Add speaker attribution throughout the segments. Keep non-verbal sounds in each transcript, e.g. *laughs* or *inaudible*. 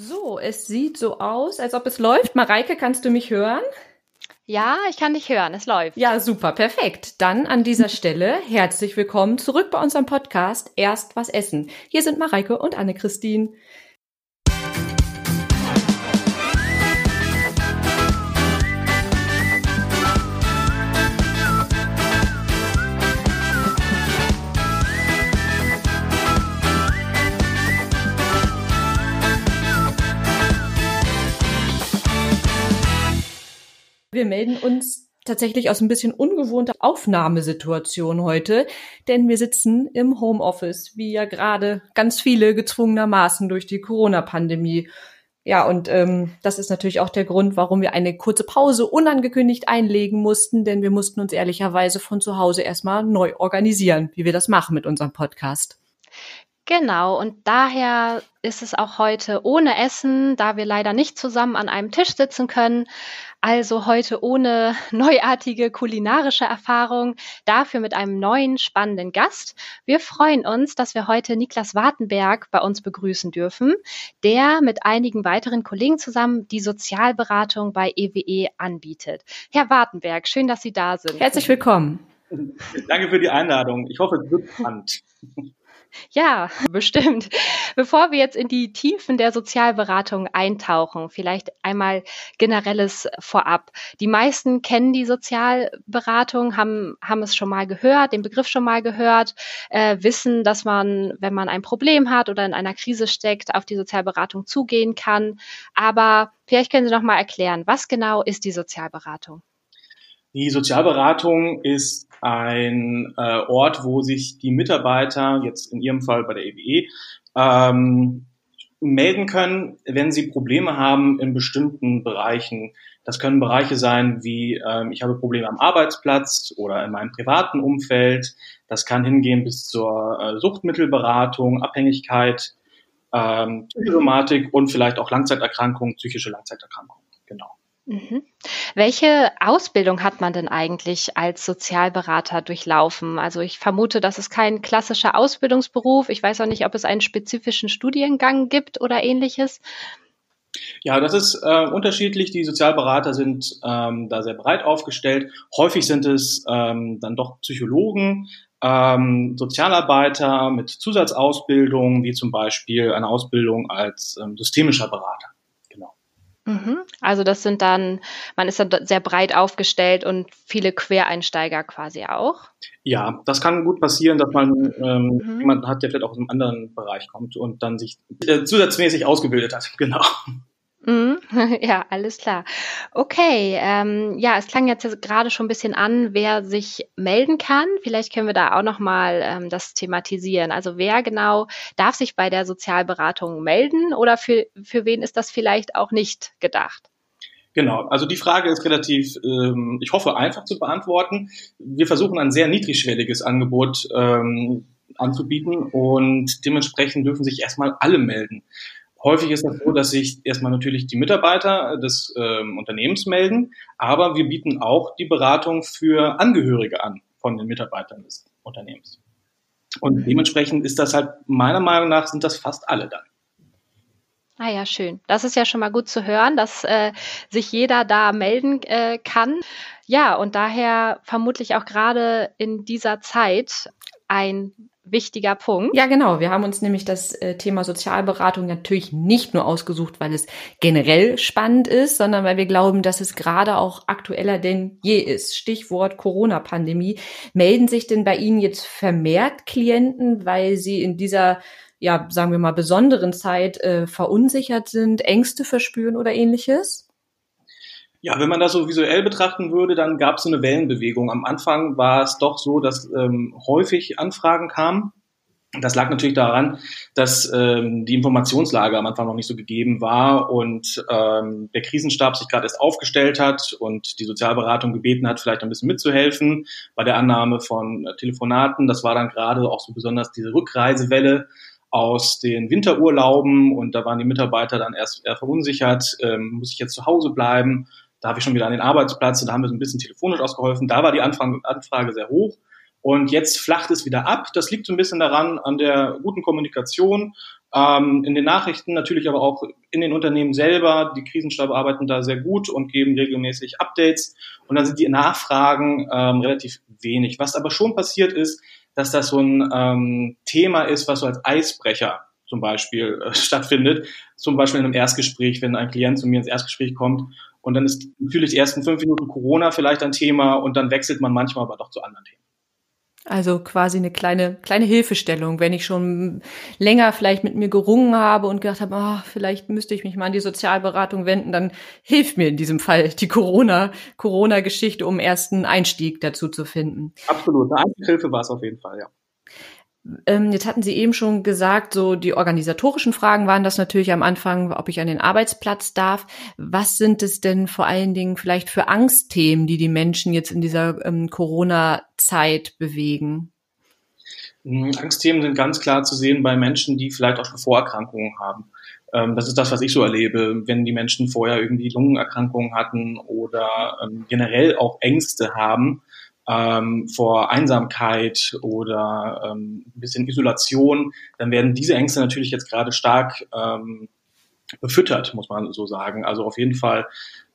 Speaker 1: So, es sieht so aus, als ob es läuft. Mareike, kannst du mich hören?
Speaker 2: Ja, ich kann dich hören. Es läuft.
Speaker 1: Ja, super, perfekt. Dann an dieser Stelle herzlich willkommen zurück bei unserem Podcast Erst was essen. Hier sind Mareike und Anne-Christine. Wir melden uns tatsächlich aus ein bisschen ungewohnter Aufnahmesituation heute, denn wir sitzen im Homeoffice, wie ja gerade ganz viele gezwungenermaßen durch die Corona-Pandemie. Ja, und ähm, das ist natürlich auch der Grund, warum wir eine kurze Pause unangekündigt einlegen mussten, denn wir mussten uns ehrlicherweise von zu Hause erstmal neu organisieren, wie wir das machen mit unserem Podcast.
Speaker 2: Genau, und daher ist es auch heute ohne Essen, da wir leider nicht zusammen an einem Tisch sitzen können. Also heute ohne neuartige kulinarische Erfahrung, dafür mit einem neuen spannenden Gast. Wir freuen uns, dass wir heute Niklas Wartenberg bei uns begrüßen dürfen, der mit einigen weiteren Kollegen zusammen die Sozialberatung bei EWE e anbietet. Herr Wartenberg, schön, dass Sie da sind.
Speaker 1: Herzlich willkommen.
Speaker 3: Danke für die Einladung. Ich hoffe, es wird spannend.
Speaker 2: Ja, *laughs* bestimmt. Bevor wir jetzt in die Tiefen der Sozialberatung eintauchen, vielleicht einmal generelles vorab. Die meisten kennen die Sozialberatung, haben, haben es schon mal gehört, den Begriff schon mal gehört, äh, wissen, dass man, wenn man ein Problem hat oder in einer Krise steckt, auf die Sozialberatung zugehen kann. Aber vielleicht können Sie noch mal erklären, was genau ist die Sozialberatung?
Speaker 3: Die Sozialberatung ist ein äh, Ort, wo sich die Mitarbeiter, jetzt in Ihrem Fall bei der EWE, e, ähm, melden können, wenn sie Probleme haben in bestimmten Bereichen. Das können Bereiche sein wie ähm, ich habe Probleme am Arbeitsplatz oder in meinem privaten Umfeld. Das kann hingehen bis zur äh, Suchtmittelberatung, Abhängigkeit, ähm, Psychosomatik und vielleicht auch Langzeiterkrankungen, psychische Langzeiterkrankungen. Genau.
Speaker 2: Mhm. Welche Ausbildung hat man denn eigentlich als Sozialberater durchlaufen? Also ich vermute, das ist kein klassischer Ausbildungsberuf. Ich weiß auch nicht, ob es einen spezifischen Studiengang gibt oder ähnliches.
Speaker 3: Ja, das ist äh, unterschiedlich. Die Sozialberater sind ähm, da sehr breit aufgestellt. Häufig sind es ähm, dann doch Psychologen, ähm, Sozialarbeiter mit Zusatzausbildung, wie zum Beispiel eine Ausbildung als ähm, systemischer Berater.
Speaker 2: Mhm. Also das sind dann, man ist dann sehr breit aufgestellt und viele Quereinsteiger quasi auch.
Speaker 3: Ja, das kann gut passieren, dass man ähm, mhm. jemanden hat, der vielleicht auch aus einem anderen Bereich kommt und dann sich äh, zusatzmäßig ausgebildet hat. *laughs* Genau.
Speaker 2: Mhm. *laughs* Ja, alles klar. Okay, ähm, ja, es klang jetzt gerade schon ein bisschen an, wer sich melden kann. Vielleicht können wir da auch nochmal ähm, das thematisieren. Also wer genau darf sich bei der Sozialberatung melden oder für, für wen ist das vielleicht auch nicht gedacht?
Speaker 3: Genau, also die Frage ist relativ, ähm, ich hoffe, einfach zu beantworten. Wir versuchen ein sehr niedrigschwelliges Angebot ähm, anzubieten und dementsprechend dürfen sich erstmal alle melden. Häufig ist das so, dass sich erstmal natürlich die Mitarbeiter des ähm, Unternehmens melden, aber wir bieten auch die Beratung für Angehörige an von den Mitarbeitern des Unternehmens. Und dementsprechend ist das halt, meiner Meinung nach, sind das fast alle dann.
Speaker 2: Ah ja, schön. Das ist ja schon mal gut zu hören, dass äh, sich jeder da melden äh, kann. Ja, und daher vermutlich auch gerade in dieser Zeit ein wichtiger Punkt.
Speaker 1: Ja, genau. Wir haben uns nämlich das äh, Thema Sozialberatung natürlich nicht nur ausgesucht, weil es generell spannend ist, sondern weil wir glauben, dass es gerade auch aktueller denn je ist. Stichwort Corona-Pandemie. Melden sich denn bei Ihnen jetzt vermehrt Klienten, weil sie in dieser ja, sagen wir mal, besonderen Zeit äh, verunsichert sind, Ängste verspüren oder ähnliches?
Speaker 3: Ja, wenn man das so visuell betrachten würde, dann gab es so eine Wellenbewegung. Am Anfang war es doch so, dass ähm, häufig Anfragen kamen. Das lag natürlich daran, dass ähm, die Informationslage am Anfang noch nicht so gegeben war und ähm, der Krisenstab sich gerade erst aufgestellt hat und die Sozialberatung gebeten hat, vielleicht ein bisschen mitzuhelfen bei der Annahme von Telefonaten. Das war dann gerade auch so besonders diese Rückreisewelle aus den Winterurlauben und da waren die Mitarbeiter dann erst eher verunsichert, ähm, muss ich jetzt zu Hause bleiben? Da habe ich schon wieder an den Arbeitsplatz und da haben wir so ein bisschen telefonisch ausgeholfen. Da war die Anfrage, Anfrage sehr hoch. Und jetzt flacht es wieder ab. Das liegt so ein bisschen daran, an der guten Kommunikation, ähm, in den Nachrichten, natürlich aber auch in den Unternehmen selber. Die Krisenstabe arbeiten da sehr gut und geben regelmäßig Updates. Und dann sind die Nachfragen ähm, relativ wenig. Was aber schon passiert ist, dass das so ein ähm, Thema ist, was so als Eisbrecher zum Beispiel äh, stattfindet. Zum Beispiel in einem Erstgespräch, wenn ein Klient zu mir ins Erstgespräch kommt und dann ist natürlich die ersten fünf Minuten Corona vielleicht ein Thema und dann wechselt man manchmal aber doch zu anderen Themen.
Speaker 1: Also quasi eine kleine, kleine Hilfestellung, wenn ich schon länger vielleicht mit mir gerungen habe und gedacht habe, oh, vielleicht müsste ich mich mal an die Sozialberatung wenden, dann hilft mir in diesem Fall die Corona, Corona-Geschichte, um ersten Einstieg dazu zu finden.
Speaker 3: Absolut, eine Hilfe war es auf jeden Fall, ja.
Speaker 1: Ähm, jetzt hatten Sie eben schon gesagt, so die organisatorischen Fragen waren das natürlich am Anfang, ob ich an den Arbeitsplatz darf. Was sind es denn vor allen Dingen vielleicht für Angstthemen, die die Menschen jetzt in dieser ähm, Corona-Zeit bewegen?
Speaker 3: Hm, Angstthemen sind ganz klar zu sehen bei Menschen, die vielleicht auch schon Vorerkrankungen haben. Ähm, das ist das, was ich so erlebe, wenn die Menschen vorher irgendwie Lungenerkrankungen hatten oder ähm, generell auch Ängste haben ähm, vor Einsamkeit oder ähm, ein bisschen Isolation, dann werden diese Ängste natürlich jetzt gerade stark ähm, befüttert, muss man so sagen. Also auf jeden Fall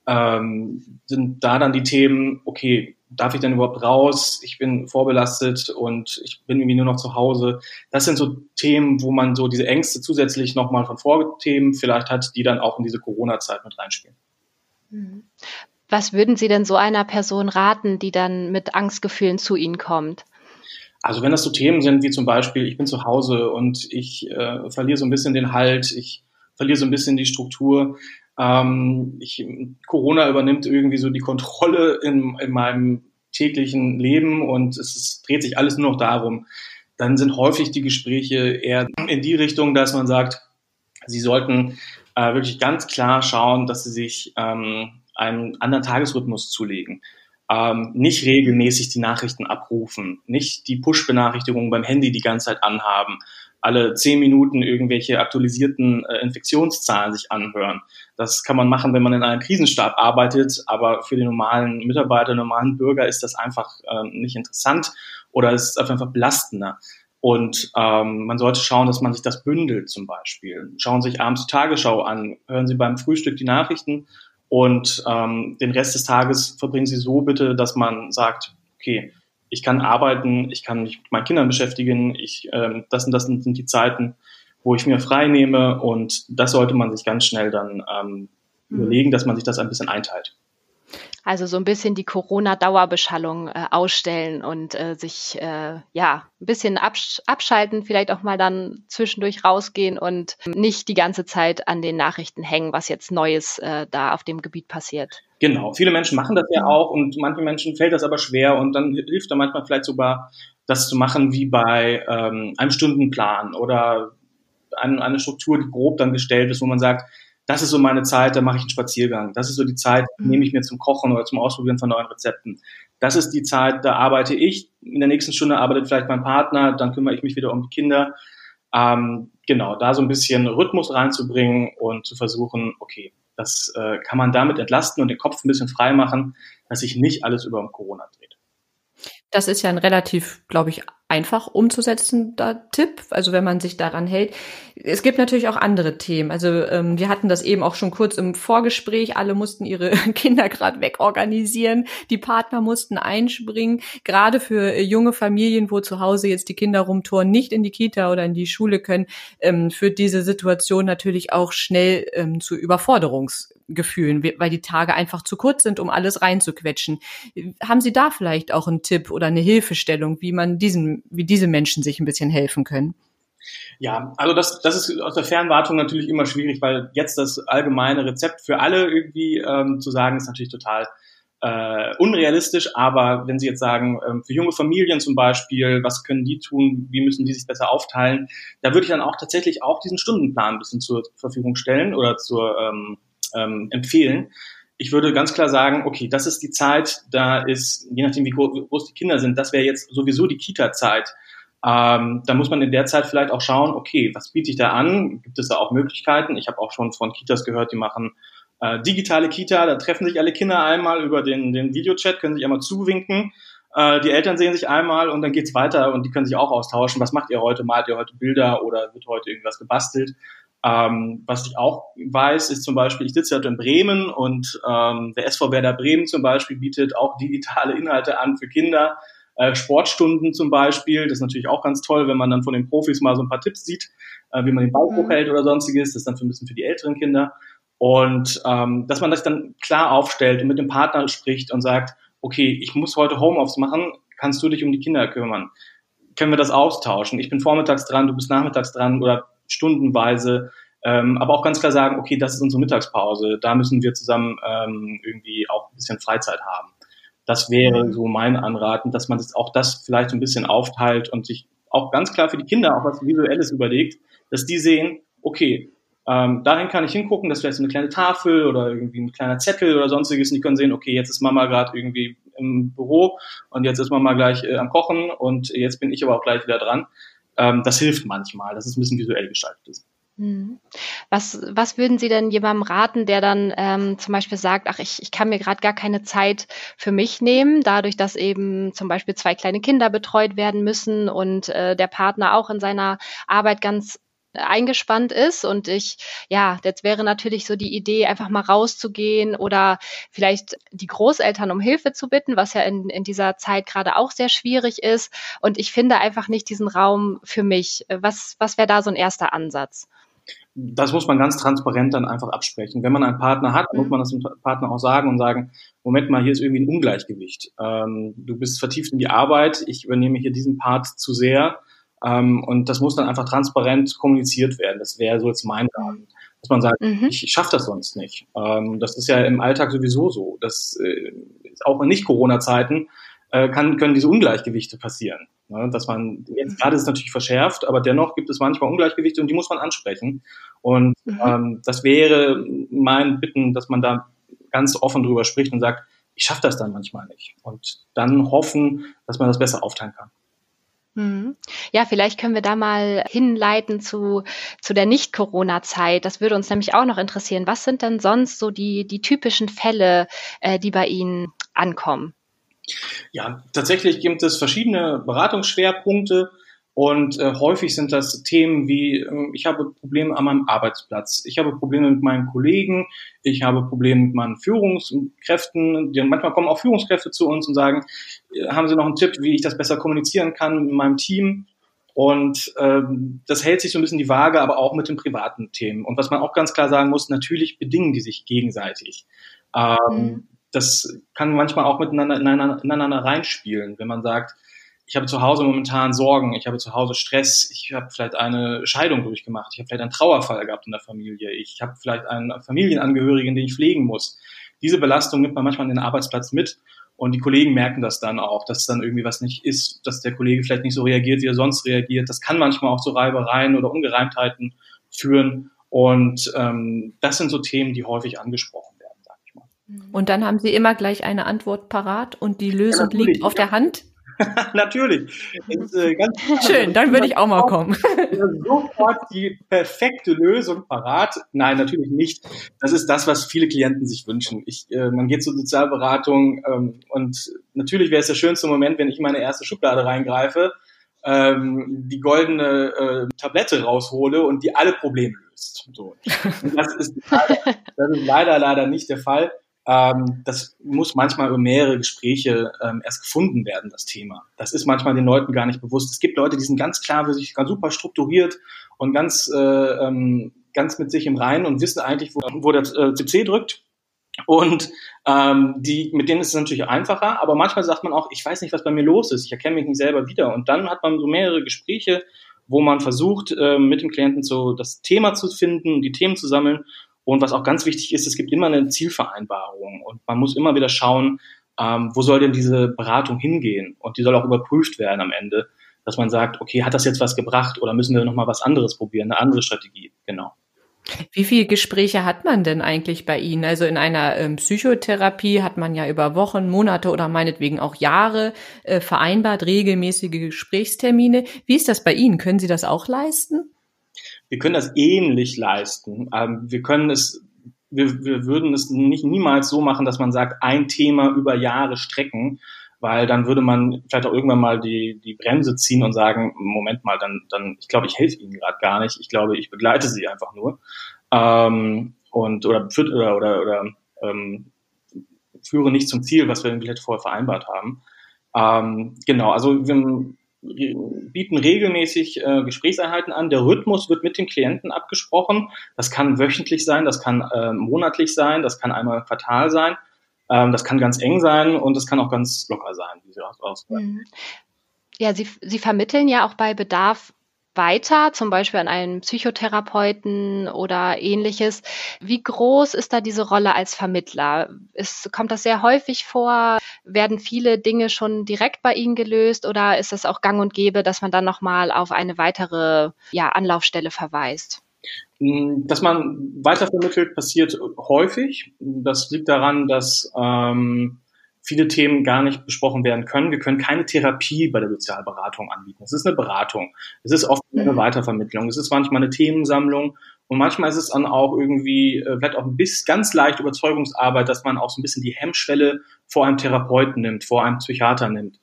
Speaker 3: ähm, sind da dann die Themen, okay, darf ich denn überhaupt raus? Ich bin vorbelastet und ich bin irgendwie nur noch zu Hause. Das sind so Themen, wo man so diese Ängste zusätzlich nochmal von Vorthemen vielleicht hat, die dann auch in diese Corona-Zeit mit reinspielen.
Speaker 2: Was würden Sie denn so einer Person raten, die dann mit Angstgefühlen zu Ihnen kommt?
Speaker 3: Also wenn das so Themen sind wie zum Beispiel, ich bin zu Hause und ich äh, verliere so ein bisschen den Halt, ich verliere so ein bisschen die Struktur, ähm, ich, Corona übernimmt irgendwie so die Kontrolle in, in meinem täglichen Leben und es ist, dreht sich alles nur noch darum, dann sind häufig die Gespräche eher in die Richtung, dass man sagt, sie sollten äh, wirklich ganz klar schauen, dass sie sich ähm, einen anderen Tagesrhythmus zulegen. Ähm, nicht regelmäßig die Nachrichten abrufen, nicht die Push-Benachrichtigungen beim Handy die ganze Zeit anhaben, alle zehn Minuten irgendwelche aktualisierten äh, Infektionszahlen sich anhören. Das kann man machen, wenn man in einem Krisenstab arbeitet, aber für den normalen Mitarbeiter, normalen Bürger ist das einfach äh, nicht interessant oder es ist einfach belastender. Und ähm, man sollte schauen, dass man sich das bündelt zum Beispiel. Schauen Sie sich abends die Tagesschau an, hören Sie beim Frühstück die Nachrichten und ähm, den Rest des Tages verbringen Sie so bitte, dass man sagt, okay, ich kann arbeiten, ich kann mich mit meinen Kindern beschäftigen, ich, ähm, das und das sind die Zeiten, wo ich mir frei nehme und das sollte man sich ganz schnell dann ähm, mhm. überlegen, dass man sich das ein bisschen einteilt.
Speaker 2: Also so ein bisschen die Corona-Dauerbeschallung äh, ausstellen und äh, sich äh, ja ein bisschen absch abschalten, vielleicht auch mal dann zwischendurch rausgehen und nicht die ganze Zeit an den Nachrichten hängen, was jetzt Neues äh, da auf dem Gebiet passiert.
Speaker 3: Genau, viele Menschen machen das ja auch und manchen Menschen fällt das aber schwer und dann hilft da manchmal vielleicht sogar, das zu machen wie bei ähm, einem Stundenplan oder eine, eine Struktur, die grob dann gestellt ist, wo man sagt, das ist so meine Zeit, da mache ich einen Spaziergang. Das ist so die Zeit, die nehme ich mir zum Kochen oder zum Ausprobieren von neuen Rezepten. Das ist die Zeit, da arbeite ich. In der nächsten Stunde arbeitet vielleicht mein Partner, dann kümmere ich mich wieder um die Kinder. Ähm, genau, da so ein bisschen Rhythmus reinzubringen und zu versuchen, okay, das äh, kann man damit entlasten und den Kopf ein bisschen frei machen, dass sich nicht alles über Corona dreht.
Speaker 1: Das ist ja ein relativ, glaube ich, einfach umzusetzender Tipp, also wenn man sich daran hält. Es gibt natürlich auch andere Themen. Also ähm, wir hatten das eben auch schon kurz im Vorgespräch. Alle mussten ihre *laughs* Kinder gerade wegorganisieren, die Partner mussten einspringen. Gerade für junge Familien, wo zu Hause jetzt die Kinder rumtoren, nicht in die Kita oder in die Schule können, ähm, führt diese Situation natürlich auch schnell ähm, zu Überforderungs Gefühlen, weil die Tage einfach zu kurz sind, um alles reinzuquetschen. Haben Sie da vielleicht auch einen Tipp oder eine Hilfestellung, wie man diesen, wie diese Menschen sich ein bisschen helfen können?
Speaker 3: Ja, also das, das ist aus der Fernwartung natürlich immer schwierig, weil jetzt das allgemeine Rezept für alle irgendwie ähm, zu sagen, ist natürlich total äh, unrealistisch. Aber wenn Sie jetzt sagen, ähm, für junge Familien zum Beispiel, was können die tun, wie müssen die sich besser aufteilen, da würde ich dann auch tatsächlich auch diesen Stundenplan ein bisschen zur Verfügung stellen oder zur ähm, ähm, empfehlen. Ich würde ganz klar sagen, okay, das ist die Zeit, da ist, je nachdem wie groß die Kinder sind, das wäre jetzt sowieso die Kita-Zeit. Ähm, da muss man in der Zeit vielleicht auch schauen, okay, was biete ich da an? Gibt es da auch Möglichkeiten? Ich habe auch schon von Kitas gehört, die machen äh, digitale Kita, da treffen sich alle Kinder einmal über den, den Videochat, können sich einmal zuwinken Äh, die Eltern sehen sich einmal und dann geht's weiter und die können sich auch austauschen. Was macht ihr heute? Malt ihr heute Bilder oder wird heute irgendwas gebastelt? Ähm, was ich auch weiß, ist zum Beispiel, ich sitze ja in Bremen und ähm, der SV Werder Bremen zum Beispiel bietet auch digitale Inhalte an für Kinder. Äh, Sportstunden zum Beispiel, das ist natürlich auch ganz toll, wenn man dann von den Profis mal so ein paar Tipps sieht, äh, wie man den Ball mhm. hochhält oder sonstiges. Das ist dann für ein bisschen für die älteren Kinder. Und ähm, dass man das dann klar aufstellt und mit dem Partner spricht und sagt, okay, ich muss heute Homeoffice machen, kannst du dich um die Kinder kümmern? Können wir das austauschen? Ich bin vormittags dran, du bist nachmittags dran oder stundenweise. Ähm, aber auch ganz klar sagen, okay, das ist unsere Mittagspause, da müssen wir zusammen ähm, irgendwie auch ein bisschen Freizeit haben. Das wäre mhm. so mein Anraten, dass man das, auch das vielleicht so ein bisschen aufteilt und sich auch ganz klar für die Kinder auch was Visuelles überlegt, dass die sehen, okay, ähm, dahin kann ich hingucken, das ist vielleicht so eine kleine Tafel oder irgendwie ein kleiner Zettel oder sonstiges und die können sehen, okay, jetzt ist Mama gerade irgendwie im Büro und jetzt ist Mama gleich äh, am Kochen und jetzt bin ich aber auch gleich wieder dran. Ähm, das hilft manchmal, dass es ein bisschen visuell gestaltet ist.
Speaker 2: Mhm. Was, was würden Sie denn jemandem raten, der dann ähm, zum Beispiel sagt, ach, ich, ich kann mir gerade gar keine Zeit für mich nehmen, dadurch, dass eben zum Beispiel zwei kleine Kinder betreut werden müssen und äh, der Partner auch in seiner Arbeit ganz eingespannt ist und ich, ja, jetzt wäre natürlich so die Idee, einfach mal rauszugehen oder vielleicht die Großeltern um Hilfe zu bitten, was ja in, in dieser Zeit gerade auch sehr schwierig ist. Und ich finde einfach nicht diesen Raum für mich. Was, was wäre da so ein erster Ansatz?
Speaker 3: Das muss man ganz transparent dann einfach absprechen. Wenn man einen Partner hat, muss man das dem Partner auch sagen und sagen, Moment mal, hier ist irgendwie ein Ungleichgewicht. Ähm, du bist vertieft in die Arbeit, ich übernehme hier diesen Part zu sehr ähm, und das muss dann einfach transparent kommuniziert werden. Das wäre so jetzt mein Rahmen. Dass man sagt, mhm. ich schaffe das sonst nicht. Ähm, das ist ja im Alltag sowieso so. Das äh, ist auch in Nicht-Corona-Zeiten äh, kann, können diese Ungleichgewichte passieren. Ne? Dass man, jetzt gerade ist es natürlich verschärft, aber dennoch gibt es manchmal Ungleichgewichte und die muss man ansprechen. Und mhm. ähm, das wäre mein Bitten, dass man da ganz offen drüber spricht und sagt, ich schaffe das dann manchmal nicht. Und dann hoffen, dass man das besser aufteilen kann.
Speaker 2: Mhm. Ja, vielleicht können wir da mal hinleiten zu, zu der Nicht-Corona-Zeit. Das würde uns nämlich auch noch interessieren. Was sind denn sonst so die, die typischen Fälle, äh, die bei Ihnen ankommen?
Speaker 3: Ja, tatsächlich gibt es verschiedene Beratungsschwerpunkte. Und äh, häufig sind das Themen wie, äh, ich habe Probleme an meinem Arbeitsplatz, ich habe Probleme mit meinen Kollegen, ich habe Probleme mit meinen Führungskräften. Die, manchmal kommen auch Führungskräfte zu uns und sagen, äh, haben Sie noch einen Tipp, wie ich das besser kommunizieren kann mit meinem Team? Und ähm, das hält sich so ein bisschen die Waage, aber auch mit den privaten Themen. Und was man auch ganz klar sagen muss, natürlich bedingen die sich gegenseitig. Ähm, mhm. Das kann manchmal auch miteinander ineinander, ineinander reinspielen, wenn man sagt, ich habe zu Hause momentan Sorgen, ich habe zu Hause Stress, ich habe vielleicht eine Scheidung durchgemacht, ich habe vielleicht einen Trauerfall gehabt in der Familie, ich habe vielleicht einen Familienangehörigen, den ich pflegen muss. Diese Belastung nimmt man manchmal in den Arbeitsplatz mit und die Kollegen merken das dann auch, dass dann irgendwie was nicht ist, dass der Kollege vielleicht nicht so reagiert, wie er sonst reagiert. Das kann manchmal auch zu Reibereien oder Ungereimtheiten führen. Und ähm, das sind so Themen, die häufig angesprochen werden, sag ich mal.
Speaker 1: Und dann haben Sie immer gleich eine Antwort parat und die Lösung ja, liegt auf der Hand? *laughs*
Speaker 3: Natürlich.
Speaker 1: Ist, äh, *laughs* Schön, dann würde ich auch mal kommen. *laughs*
Speaker 3: Sofort die perfekte Lösung parat. Nein, natürlich nicht. Das ist das, was viele Klienten sich wünschen. Ich, äh, man geht zur Sozialberatung ähm, und natürlich wäre es der schönste Moment, wenn ich in meine erste Schublade reingreife, ähm, die goldene äh, Tablette raushole und die alle Probleme löst. So. das, ist leider, das ist leider, leider nicht der Fall. Ähm, das muss manchmal über mehrere Gespräche ähm, erst gefunden werden, das Thema. Das ist manchmal den Leuten gar nicht bewusst. Es gibt Leute, die sind ganz klar für sich, ganz super strukturiert und ganz, äh, ähm, ganz mit sich im Reinen und wissen eigentlich, wo, wo der äh, CC drückt. Und ähm, die, mit denen ist es natürlich einfacher, aber manchmal sagt man auch, ich weiß nicht, was bei mir los ist, ich erkenne mich nicht selber wieder. Und dann hat man so mehrere Gespräche, wo man versucht, äh, mit dem Klienten so das Thema zu finden, die Themen zu sammeln und was auch ganz wichtig ist, es gibt immer eine Zielvereinbarung und man muss immer wieder schauen, ähm, wo soll denn diese Beratung hingehen? Und die soll auch überprüft werden am Ende, dass man sagt, okay, hat das jetzt was gebracht oder müssen wir nochmal was anderes probieren, eine andere Strategie? Genau.
Speaker 1: Wie viele Gespräche hat man denn eigentlich bei Ihnen? Also in einer ähm, Psychotherapie hat man ja über Wochen, Monate oder meinetwegen auch Jahre äh, vereinbart regelmäßige Gesprächstermine. Wie ist das bei Ihnen? Können Sie das auch leisten?
Speaker 3: Wir können das ähnlich leisten. Ähm, wir können es, wir, wir würden es nicht niemals so machen, dass man sagt, ein Thema über Jahre strecken, weil dann würde man vielleicht auch irgendwann mal die, die Bremse ziehen und sagen, Moment mal, dann, dann ich glaube, ich helfe Ihnen gerade gar nicht, ich glaube, ich begleite Sie einfach nur. Ähm, und oder, oder, oder, oder ähm, führe nicht zum Ziel, was wir irgendwie vorher vereinbart haben. Ähm, genau, also wir bieten regelmäßig äh, Gesprächseinheiten an. Der Rhythmus wird mit dem Klienten abgesprochen. Das kann wöchentlich sein, das kann äh, monatlich sein, das kann einmal im Quartal sein. Ähm, das kann ganz eng sein und das kann auch ganz locker sein, wie sie ausgehen.
Speaker 2: Mhm. Ja, Sie, Sie vermitteln ja auch bei Bedarf weiter, zum Beispiel an einen Psychotherapeuten oder ähnliches. Wie groß ist da diese Rolle als Vermittler? Ist, kommt das sehr häufig vor? Werden viele Dinge schon direkt bei Ihnen gelöst oder ist es auch gang und gäbe, dass man dann nochmal auf eine weitere ja, Anlaufstelle verweist?
Speaker 3: Hm, dass man weitervermittelt, passiert häufig. Das liegt daran, dass ähm, viele Themen gar nicht besprochen werden können. Wir können keine Therapie bei der Sozialberatung anbieten. Es ist eine Beratung. Es ist oft eine mhm. Weitervermittlung. Es ist manchmal eine Themensammlung. Und manchmal ist es dann auch irgendwie, äh, vielleicht auch ein bisschen ganz leicht Überzeugungsarbeit, dass man auch so ein bisschen die Hemmschwelle vor einem Therapeuten nimmt, vor einem Psychiater nimmt.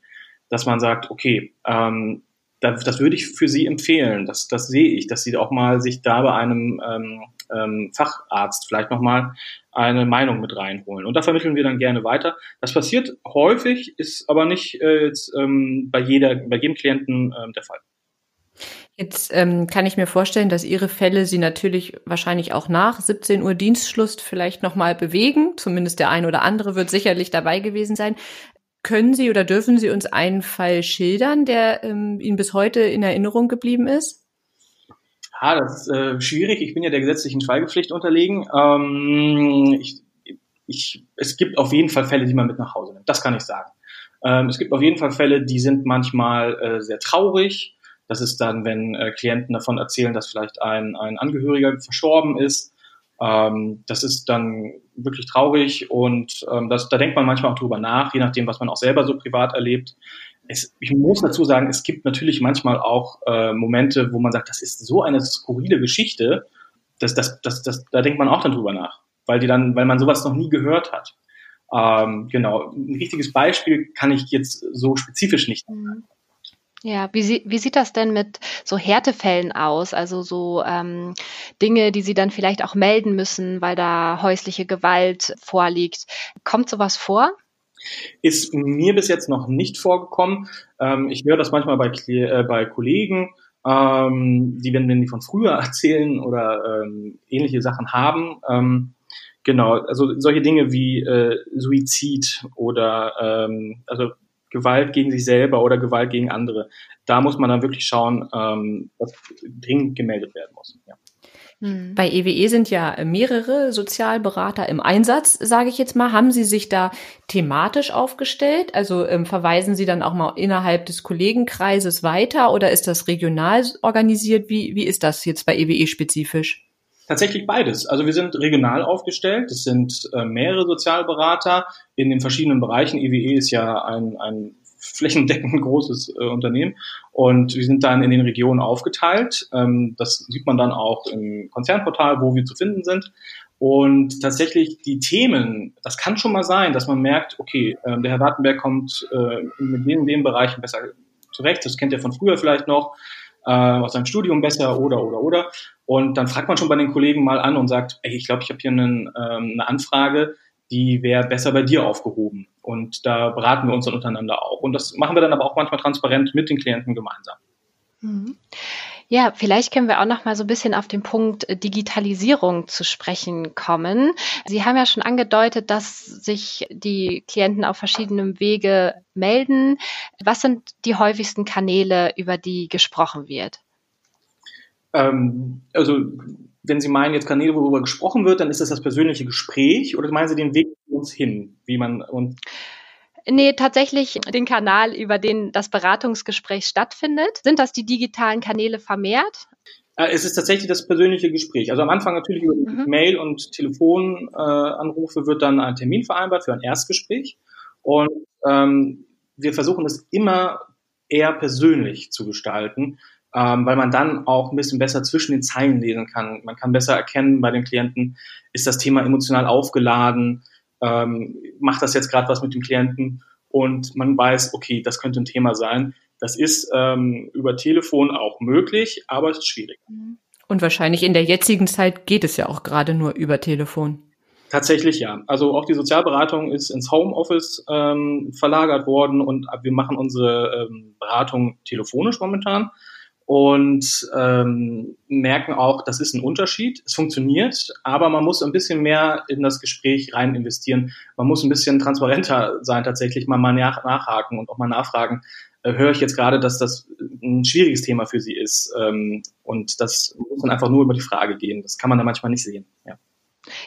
Speaker 3: Dass man sagt, okay, ähm, das, das würde ich für Sie empfehlen. Das, das sehe ich, dass Sie auch mal sich da bei einem ähm, ähm, Facharzt vielleicht nochmal eine Meinung mit reinholen. Und da vermitteln wir dann gerne weiter. Das passiert häufig, ist aber nicht äh, jetzt, ähm, bei, jeder, bei jedem Klienten ähm, der Fall.
Speaker 1: Jetzt ähm, kann ich mir vorstellen, dass Ihre Fälle Sie natürlich wahrscheinlich auch nach 17 Uhr Dienstschluss vielleicht nochmal bewegen. Zumindest der ein oder andere wird sicherlich dabei gewesen sein. Können Sie oder dürfen Sie uns einen Fall schildern, der ähm, Ihnen bis heute in Erinnerung geblieben ist?
Speaker 3: Ja, das ist äh, schwierig. Ich bin ja der gesetzlichen Schweigepflicht unterlegen. Ähm, ich, ich, es gibt auf jeden Fall Fälle, die man mit nach Hause nimmt. Das kann ich sagen. Ähm, es gibt auf jeden Fall Fälle, die sind manchmal äh, sehr traurig. Das ist dann, wenn äh, Klienten davon erzählen, dass vielleicht ein, ein Angehöriger verstorben ist. Ähm, das ist dann wirklich traurig und ähm, das, da denkt man manchmal auch drüber nach, je nachdem, was man auch selber so privat erlebt. Es, ich muss dazu sagen, es gibt natürlich manchmal auch äh, Momente, wo man sagt, das ist so eine skurrile Geschichte, dass, dass, dass, dass, da denkt man auch dann drüber nach, weil die dann, weil man sowas noch nie gehört hat. Ähm, genau, ein richtiges Beispiel kann ich jetzt so spezifisch nicht. Mhm.
Speaker 2: Ja, wie, sie, wie sieht das denn mit so Härtefällen aus? Also so ähm, Dinge, die Sie dann vielleicht auch melden müssen, weil da häusliche Gewalt vorliegt. Kommt sowas vor?
Speaker 3: Ist mir bis jetzt noch nicht vorgekommen. Ähm, ich höre das manchmal bei, äh, bei Kollegen, ähm, die, wenn, wenn die von früher *laughs* erzählen oder ähm, ähnliche Sachen haben. Ähm, genau, also solche Dinge wie äh, Suizid oder ähm, also Gewalt gegen sich selber oder Gewalt gegen andere. Da muss man dann wirklich schauen, ähm, was dringend gemeldet werden muss. Ja.
Speaker 1: Hm. Bei EWE sind ja mehrere Sozialberater im Einsatz, sage ich jetzt mal. Haben Sie sich da thematisch aufgestellt? Also ähm, verweisen Sie dann auch mal innerhalb des Kollegenkreises weiter oder ist das regional organisiert? Wie, wie ist das jetzt bei EWE spezifisch?
Speaker 3: Tatsächlich beides. Also wir sind regional aufgestellt. Es sind äh, mehrere Sozialberater in den verschiedenen Bereichen. EWE ist ja ein, ein flächendeckend großes äh, Unternehmen und wir sind dann in den Regionen aufgeteilt. Ähm, das sieht man dann auch im Konzernportal, wo wir zu finden sind. Und tatsächlich die Themen, das kann schon mal sein, dass man merkt, okay, äh, der Herr Wartenberg kommt äh, mit den, den Bereichen besser zurecht. Das kennt er von früher vielleicht noch, äh, aus seinem Studium besser oder oder oder. Und dann fragt man schon bei den Kollegen mal an und sagt, ey, ich glaube, ich habe hier einen, ähm, eine Anfrage, die wäre besser bei dir aufgehoben. Und da beraten wir uns dann untereinander auch. Und das machen wir dann aber auch manchmal transparent mit den Klienten gemeinsam.
Speaker 2: Mhm. Ja, vielleicht können wir auch noch mal so ein bisschen auf den Punkt äh, Digitalisierung zu sprechen kommen. Sie haben ja schon angedeutet, dass sich die Klienten auf verschiedenem Wege melden. Was sind die häufigsten Kanäle, über die gesprochen wird?
Speaker 3: Ähm, also wenn Sie meinen jetzt Kanäle, worüber gesprochen wird, dann ist das das persönliche Gespräch oder meinen Sie den Weg zu uns hin, wie man uns
Speaker 2: Nee, tatsächlich den Kanal, über den das Beratungsgespräch stattfindet. Sind das die digitalen Kanäle vermehrt?
Speaker 3: Äh, es ist tatsächlich das persönliche Gespräch. Also am Anfang natürlich über mhm. Mail und Telefonanrufe äh, wird dann ein Termin vereinbart für ein Erstgespräch. Und ähm, wir versuchen es immer eher persönlich zu gestalten, ähm, weil man dann auch ein bisschen besser zwischen den Zeilen lesen kann. Man kann besser erkennen bei den Klienten, ist das Thema emotional aufgeladen, ähm, macht das jetzt gerade was mit dem Klienten und man weiß, okay, das könnte ein Thema sein. Das ist ähm, über Telefon auch möglich, aber es ist schwierig.
Speaker 1: Und wahrscheinlich in der jetzigen Zeit geht es ja auch gerade nur über Telefon.
Speaker 3: Tatsächlich ja. Also auch die Sozialberatung ist ins Homeoffice ähm, verlagert worden und wir machen unsere ähm, Beratung telefonisch momentan und ähm, merken auch, das ist ein Unterschied. Es funktioniert, aber man muss ein bisschen mehr in das Gespräch rein investieren. Man muss ein bisschen transparenter sein, tatsächlich mal, mal nach, nachhaken und auch mal nachfragen. Äh, höre ich jetzt gerade, dass das ein schwieriges Thema für Sie ist ähm, und das muss dann einfach nur über die Frage gehen. Das kann man da manchmal nicht sehen. Ja.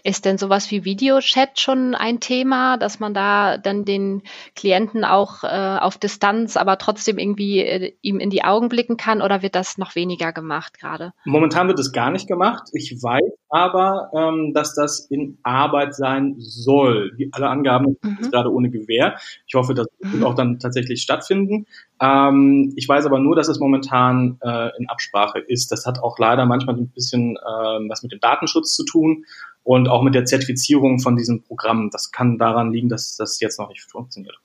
Speaker 2: Ist denn sowas wie Videochat schon ein Thema, dass man da dann den Klienten auch äh, auf Distanz, aber trotzdem irgendwie äh, ihm in die Augen blicken kann oder wird das noch weniger gemacht gerade?
Speaker 3: Momentan wird es gar nicht gemacht. Ich weiß aber, ähm, dass das in Arbeit sein soll. Die, alle Angaben mhm. sind gerade ohne Gewähr. Ich hoffe, das wird mhm. auch dann tatsächlich stattfinden. Ähm, ich weiß aber nur, dass es momentan äh, in Absprache ist. Das hat auch leider manchmal ein bisschen äh, was mit dem Datenschutz zu tun und auch mit der Zertifizierung von diesem Programm. Das kann daran liegen, dass das jetzt noch nicht funktioniert.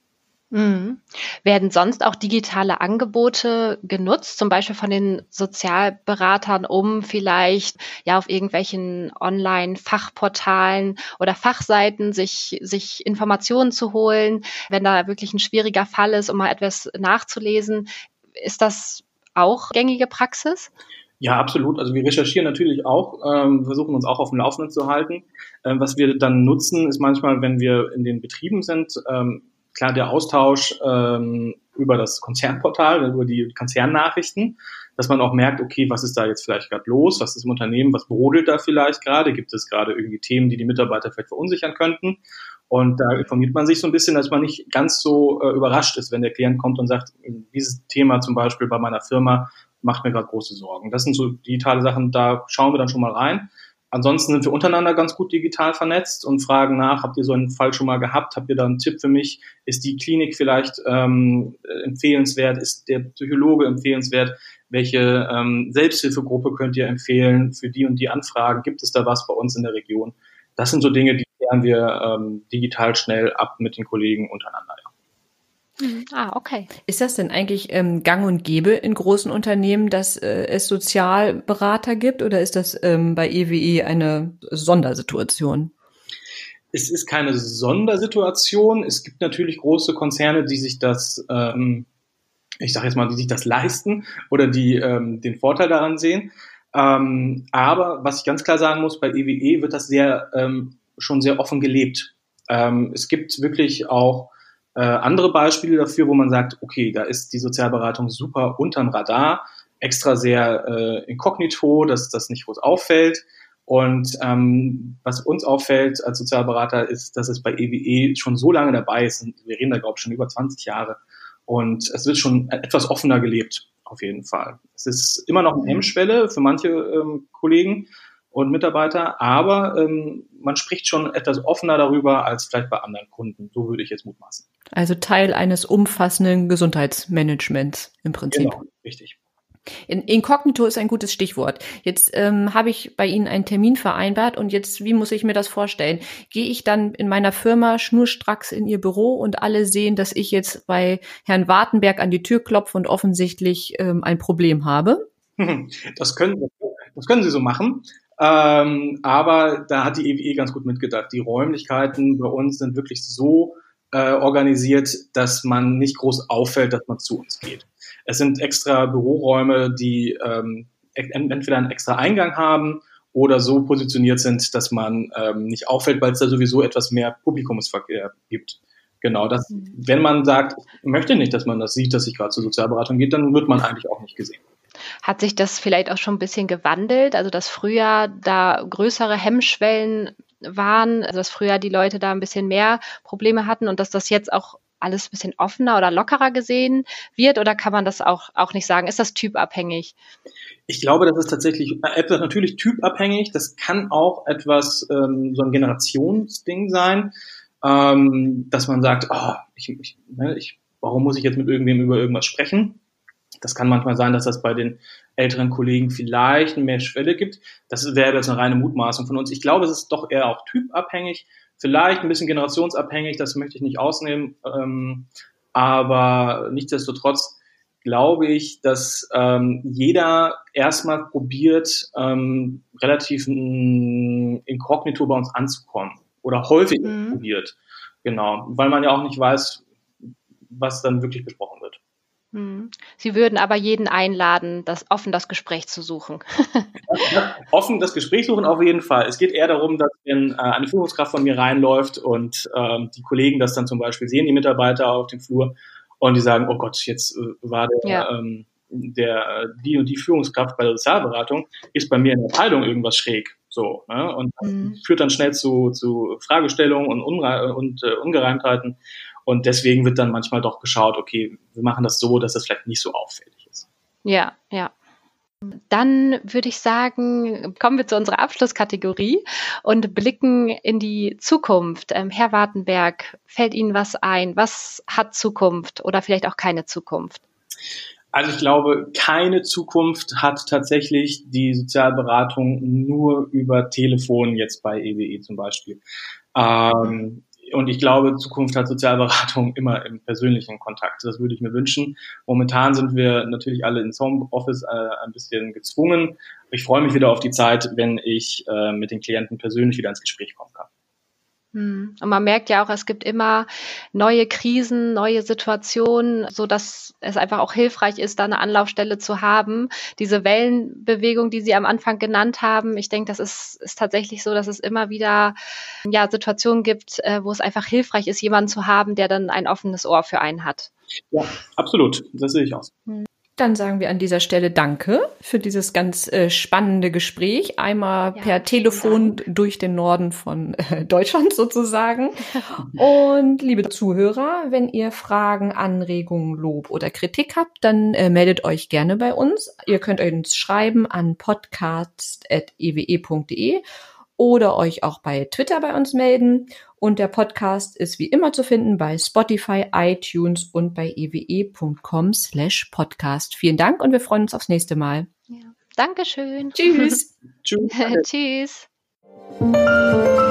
Speaker 2: Mhm. Werden sonst auch digitale Angebote genutzt, zum Beispiel von den Sozialberatern, um vielleicht ja auf irgendwelchen Online-Fachportalen oder Fachseiten sich, sich Informationen zu holen, wenn da wirklich ein schwieriger Fall ist, um mal etwas nachzulesen? Ist das auch gängige Praxis?
Speaker 3: Ja, absolut. Also wir recherchieren natürlich auch, ähm, versuchen uns auch auf dem Laufenden zu halten. Ähm, was wir dann nutzen, ist manchmal, wenn wir in den Betrieben sind, ähm, klar der Austausch ähm, über das Konzernportal, über die Konzernnachrichten, dass man auch merkt, okay, was ist da jetzt vielleicht gerade los, was ist im Unternehmen, was brodelt da vielleicht gerade, gibt es gerade irgendwie Themen, die die Mitarbeiter vielleicht verunsichern könnten. Und da informiert man sich so ein bisschen, dass man nicht ganz so äh, überrascht ist, wenn der Klient kommt und sagt, dieses Thema zum Beispiel bei meiner Firma macht mir gerade große Sorgen. Das sind so digitale Sachen, da schauen wir dann schon mal rein. Ansonsten sind wir untereinander ganz gut digital vernetzt und fragen nach, habt ihr so einen Fall schon mal gehabt? Habt ihr da einen Tipp für mich? Ist die Klinik vielleicht ähm, empfehlenswert? Ist der Psychologe empfehlenswert? Welche ähm, Selbsthilfegruppe könnt ihr empfehlen für die und die Anfragen? Gibt es da was bei uns in der Region? Das sind so Dinge, die klären wir ähm, digital schnell ab mit den Kollegen untereinander. Ja.
Speaker 1: Mhm. Ah, okay. Ist das denn eigentlich ähm, gang und gäbe in großen Unternehmen, dass äh, es Sozialberater gibt oder ist das ähm, bei EWE e eine Sondersituation?
Speaker 3: Es ist keine Sondersituation. Es gibt natürlich große Konzerne, die sich das, ähm, ich sage jetzt mal, die sich das leisten oder die ähm, den Vorteil daran sehen. Ähm, aber was ich ganz klar sagen muss, bei EWE e wird das sehr ähm, schon sehr offen gelebt. Ähm, es gibt wirklich auch äh, andere Beispiele dafür, wo man sagt, okay, da ist die Sozialberatung super unterm Radar, extra sehr äh, inkognito, dass das nicht groß auffällt. Und ähm, was uns auffällt als Sozialberater ist, dass es bei EWE e schon so lange dabei ist. Und wir reden da, glaube ich, schon über 20 Jahre. Und es wird schon etwas offener gelebt, auf jeden Fall. Es ist immer noch eine Hemmschwelle für manche ähm, Kollegen, und Mitarbeiter, aber ähm, man spricht schon etwas offener darüber als vielleicht bei anderen Kunden. So würde ich jetzt mutmaßen.
Speaker 1: Also Teil eines umfassenden Gesundheitsmanagements im Prinzip. Genau,
Speaker 3: richtig.
Speaker 1: In, Inkognito ist ein gutes Stichwort. Jetzt ähm, habe ich bei Ihnen einen Termin vereinbart und jetzt, wie muss ich mir das vorstellen? Gehe ich dann in meiner Firma schnurstracks in Ihr Büro und alle sehen, dass ich jetzt bei Herrn Wartenberg an die Tür klopfe und offensichtlich ähm, ein Problem habe? *laughs*
Speaker 3: Das können, das können Sie so machen. Ähm, aber da hat die EWE ganz gut mitgedacht. Die Räumlichkeiten bei uns sind wirklich so äh, organisiert, dass man nicht groß auffällt, dass man zu uns geht. Es sind extra Büroräume, die ähm, entweder einen extra Eingang haben oder so positioniert sind, dass man ähm, nicht auffällt, weil es da sowieso etwas mehr Publikumsverkehr gibt. Genau, das, mhm. wenn man sagt, möchte nicht, dass man das sieht, dass ich gerade zur Sozialberatung geht, dann wird man eigentlich auch nicht gesehen.
Speaker 2: Hat sich das vielleicht auch schon ein bisschen gewandelt? Also, dass früher da größere Hemmschwellen waren, also dass früher die Leute da ein bisschen mehr Probleme hatten und dass das jetzt auch alles ein bisschen offener oder lockerer gesehen wird oder kann man das auch, auch nicht sagen? Ist das typabhängig?
Speaker 3: Ich glaube, das ist tatsächlich etwas natürlich typabhängig. Das kann auch etwas ähm, so ein Generationsding sein, ähm, dass man sagt, oh, ich, ich, ne, ich, warum muss ich jetzt mit irgendwem über irgendwas sprechen? Das kann manchmal sein, dass das bei den älteren Kollegen vielleicht mehr Schwelle gibt. Das wäre jetzt eine reine Mutmaßung von uns. Ich glaube, es ist doch eher auch typabhängig. vielleicht ein bisschen generationsabhängig, das möchte ich nicht ausnehmen, ähm, aber nichtsdestotrotz glaube ich, dass ähm, jeder erstmal probiert, ähm, relativ inkognito bei uns anzukommen oder häufig mhm. probiert. Genau, weil man ja auch nicht weiß, was dann wirklich besprochen wird.
Speaker 2: Mhm. Sie würden aber jeden einladen, das offen das Gespräch zu suchen. *laughs*
Speaker 3: ja, offen das Gespräch suchen auf jeden Fall. Es geht eher darum, dass wenn äh, eine Führungskraft von mir reinläuft und ähm, die Kollegen das dann zum Beispiel sehen, die Mitarbeiter auf dem Flur, und die sagen, oh Gott, jetzt äh, war der, ja. ähm, der, die und die Führungskraft bei der Sozialberatung ist bei mir in der Abteilung irgendwas schräg. So, ne? Und mhm. führt dann schnell zu, zu Fragestellungen und, Unre und äh, Ungereimtheiten. Und deswegen wird dann manchmal doch geschaut, okay, wir machen das so, dass das vielleicht nicht so auffällig ist.
Speaker 2: Ja, ja. Dann würde ich sagen, kommen wir zu unserer Abschlusskategorie und blicken in die Zukunft. Ähm, Herr Wartenberg, fällt Ihnen was ein? Was hat Zukunft oder vielleicht auch keine Zukunft?
Speaker 3: Also ich glaube, keine Zukunft hat tatsächlich die Sozialberatung nur über Telefon jetzt bei EWE e zum Beispiel. Ähm, und ich glaube, Zukunft hat Sozialberatung *laughs* immer im persönlichen Kontakt. Das würde ich mir wünschen. Momentan sind wir natürlich alle ins Homeoffice äh, ein bisschen gezwungen. Ich freue mich wieder auf die Zeit, wenn ich äh, mit den Klienten persönlich wieder ins Gespräch kommen kann.
Speaker 2: Hm. Und man merkt ja auch, es gibt immer neue Krisen, neue Situationen, so dass es einfach auch hilfreich ist, da eine Anlaufstelle zu haben. Diese Wellenbewegung, die Sie am Anfang genannt haben, ich denke, das ist, ist tatsächlich so, dass es immer wieder ja, Situationen gibt, äh, wo es einfach hilfreich ist, jemanden zu haben, der dann ein offenes Ohr für einen hat.
Speaker 3: Ja, absolut. Das sehe ich aus.
Speaker 1: Hm. Dann sagen wir an dieser Stelle Danke für dieses ganz äh, spannende Gespräch. Einmal ja, per Telefon Dank. durch den Norden von äh, *laughs* Deutschland sozusagen. *laughs* Und liebe Zuhörer, wenn ihr Fragen, Anregungen, Lob oder Kritik habt, dann äh, meldet euch gerne bei uns. Ihr könnt uns schreiben an podcast.ewe.de oder euch auch bei Twitter bei uns melden. Und der Podcast ist wie immer zu finden bei Spotify, iTunes und bei ewe.com slash podcast. Vielen Dank und wir freuen uns aufs nächste Mal.
Speaker 2: Ja. Dankeschön.
Speaker 1: Tschüss. *laughs*
Speaker 2: Tschüss. Tschüss. *laughs*